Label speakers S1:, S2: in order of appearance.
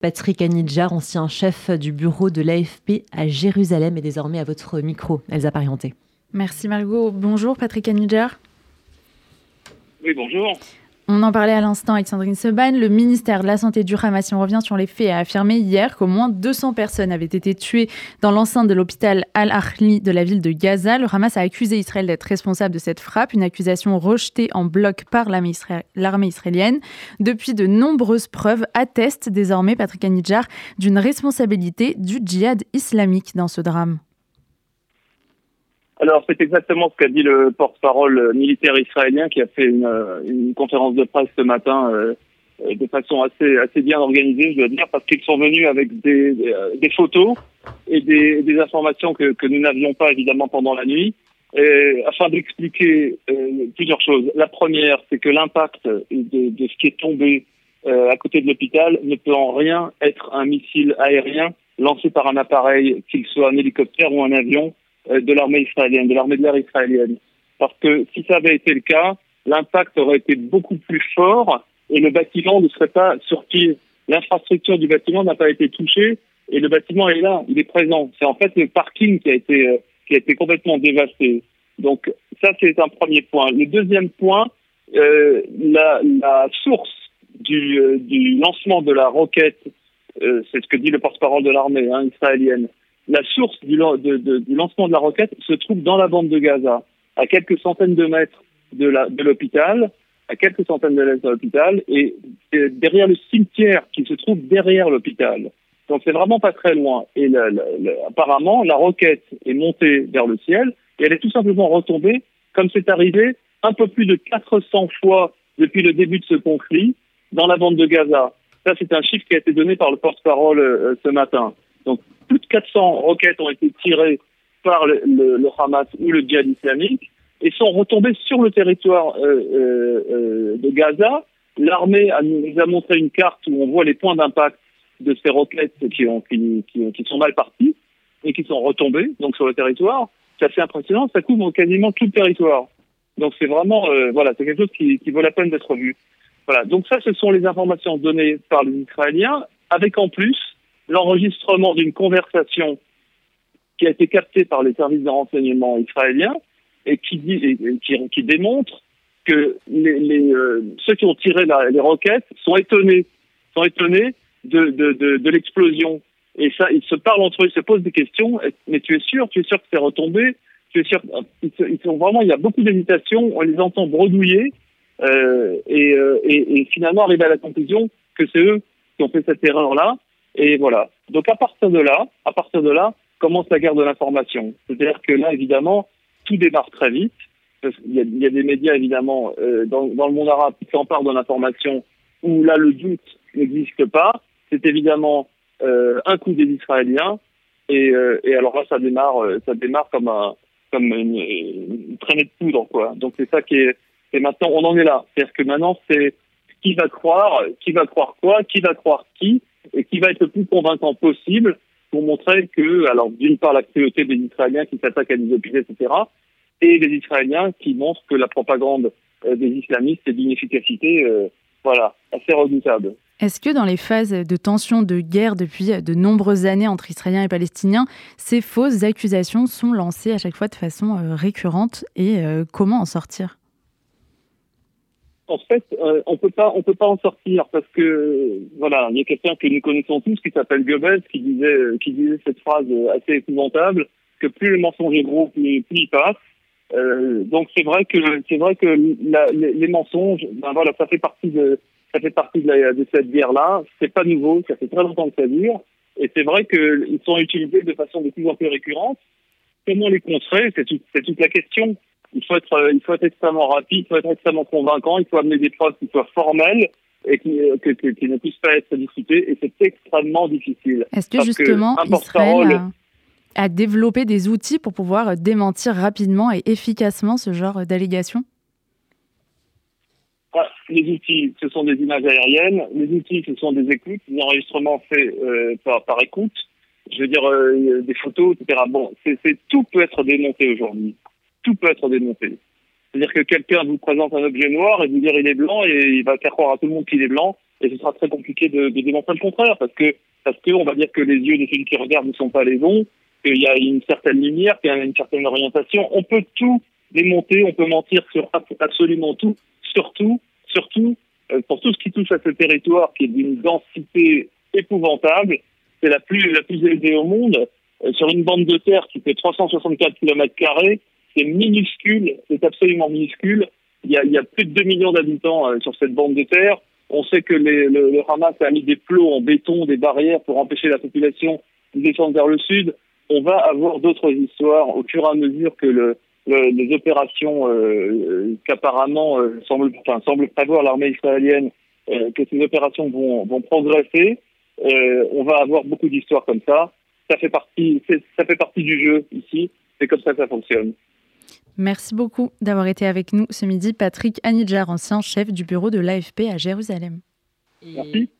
S1: Patrick Anidjar, ancien chef du bureau de l'AFP à Jérusalem, est désormais à votre micro, Elsa Parienté.
S2: Merci Margot. Bonjour Patrick Anidjar.
S3: Oui, bonjour.
S2: On en parlait à l'instant avec Sandrine Seban. Le ministère de la Santé du Hamas, si on revient sur les faits, a affirmé hier qu'au moins 200 personnes avaient été tuées dans l'enceinte de l'hôpital Al-Ahli de la ville de Gaza. Le Hamas a accusé Israël d'être responsable de cette frappe, une accusation rejetée en bloc par l'armée israélienne. Depuis, de nombreuses preuves attestent désormais, Patrick Anidjar, d'une responsabilité du djihad islamique dans ce drame.
S3: Alors, c'est exactement ce qu'a dit le porte-parole militaire israélien qui a fait une, une, conférence de presse ce matin euh, de façon assez, assez bien organisée, je dois dire, parce qu'ils sont venus avec des, des photos et des, des informations que, que nous n'avions pas évidemment pendant la nuit, et, afin d'expliquer euh, plusieurs choses. La première, c'est que l'impact de, de, ce qui est tombé euh, à côté de l'hôpital ne peut en rien être un missile aérien lancé par un appareil, qu'il soit un hélicoptère ou un avion, euh, de l'armée israélienne, de l'armée de l'air israélienne. Parce que si ça avait été le cas, l'impact aurait été beaucoup plus fort et le bâtiment ne serait pas sorti. L'infrastructure du bâtiment n'a pas été touchée et le bâtiment est là, il est présent. C'est en fait le parking qui a été euh, qui a été complètement dévasté. Donc ça c'est un premier point. Le deuxième point, euh, la, la, source du, euh, du, lancement de la roquette, euh, c'est ce que dit le porte-parole de l'armée hein, israélienne, la source du, lancement de la roquette se trouve dans la bande de Gaza, à quelques centaines de mètres de l'hôpital, à quelques centaines de mètres de l'hôpital, et, derrière le cimetière qui se trouve derrière l'hôpital. Donc c'est vraiment pas très loin. Et apparemment, la roquette est montée vers le ciel et elle est tout simplement retombée, comme c'est arrivé un peu plus de 400 fois depuis le début de ce conflit, dans la bande de Gaza. Ça, c'est un chiffre qui a été donné par le porte-parole euh, ce matin. Donc plus de 400 roquettes ont été tirées par le, Hamas ou le djihad islamique et sont retombées sur le territoire euh, euh, euh de Gaza. L'armée nous a montré une carte où on voit les points d'impact de ces roquettes qui, ont, qui, qui, sont mal parties et qui sont retombées donc sur le territoire. C'est assez impressionnant, ça couvre quasiment tout le territoire. Donc c'est vraiment, euh, voilà, c'est quelque chose qui, qui vaut la peine d'être vu. Voilà, donc ça, ce sont les informations données par les Israéliens, avec en plus l'enregistrement d'une conversation qui a été captée par les services de renseignement israéliens et qui, dit, démontre que euh, ceux qui ont tiré les roquettes sont étonnés, sont étonnés de, l'explosion. Et ça, ils se parlent entre eux, ils se posent des questions. Mais tu es sûr, tu es sûr que c'est retombé? Ils, vraiment, il y a beaucoup d'hésitation. On les entend bredouiller euh, euh, et, et finalement arriver à la conclusion que c'est eux qui ont fait cette erreur-là et voilà. Donc à partir de là, à partir de là, commence la guerre de l'information. C'est-à-dire que là, évidemment, tout démarre très vite. Il y a, des médias, évidemment, euh, dans, dans, le monde arabe qui s'emparent de l'information où là, le doute n'existe pas. C'est évidemment euh, un coup des Israéliens. Et, euh, et, alors là, ça démarre, euh, ça démarre comme un, comme une, une traînée de poudre, quoi. Donc c'est ça qui est, et maintenant, on en est là. C'est-à-dire que maintenant, c'est qui va croire, qui va croire quoi, qui va croire qui, et qui va être le plus convaincant possible pour montrer que, alors d'une part, la cruauté des Israéliens qui s'attaquent à des hôpitaux, etc., et les Israéliens qui montrent que la propagande euh, des islamistes est d'une efficacité, euh, voilà, assez redoutable.
S2: Est-ce que dans les phases de tension, de guerre depuis de nombreuses années entre Israéliens et Palestiniens, ces fausses accusations sont lancées à chaque fois de façon euh, récurrente et comment en sortir?
S3: En fait, euh, on peut pas, on peut pas en sortir parce que voilà, il y a quelqu'un que nous connaissons tous qui s'appelle Goebbels qui disait, qui disait cette phrase assez épouvantable que plus le mensonge est gros, plus, il passe. Euh, donc c'est vrai que c'est vrai que les, mensonges, ben voilà, ça fait partie de ça fait partie de, cette guerre-là. C'est pas nouveau, ça fait très longtemps que ça dure, et c'est vrai qu'ils sont utilisés de façon de plus en plus récurrente. Comment les contrer? C'est toute la question il faut être, euh, il faut être extrêmement rapide, il faut être extrêmement convaincant, il faut amener des preuves qui soient formelles et qui, euh, que, que, qui ne puissent pas être discutées. Et c'est extrêmement difficile.
S2: Est-ce que justement, que Israël a, a, développé des outils pour pouvoir démentir rapidement et efficacement ce genre d'allégations?
S3: Ah, les outils, ce sont des images aériennes. Les outils, ce sont des écoutes, des enregistrements faits euh, par, par, écoute. Je veux dire, euh, des photos, etc. Bon, c'est tout peut être démonté aujourd'hui tout peut être démonté. C'est-à-dire que quelqu'un vous présente un objet noir et vous dire il est blanc et il va faire croire à tout le monde qu'il est blanc et ce sera très compliqué de, démontrer le contraire parce que parce que on va dire que les yeux de celui qui regarde ne sont pas les bons, qu'il y a une certaine lumière, qu'il y a une certaine orientation. On peut tout démonter, on peut mentir sur absolument tout, surtout, surtout euh, pour tout ce qui touche à ce territoire qui est d'une densité épouvantable. C'est la plus la plus élevée au monde euh, sur une bande de terre qui fait 364 km carrés. C'est minuscule, c'est absolument minuscule. Il y, a, plus de 2 millions d'habitants euh, sur cette bande de terre. On sait que le, Hamas a mis des plots en béton, des barrières pour empêcher la population de descendre vers le sud. On va avoir d'autres histoires au fur et à mesure que le, le, les opérations euh, qu'apparemment euh, semble, enfin, semble prévoir l'armée israélienne, euh, que ces opérations vont, vont progresser. Euh, on va avoir beaucoup d'histoires comme ça. Ça fait partie, ça fait partie du jeu ici. C'est comme ça que ça fonctionne.
S2: Merci beaucoup d'avoir été avec nous ce midi, Patrick Anidjar, ancien chef du bureau de l'AFP à Jérusalem.
S3: Merci.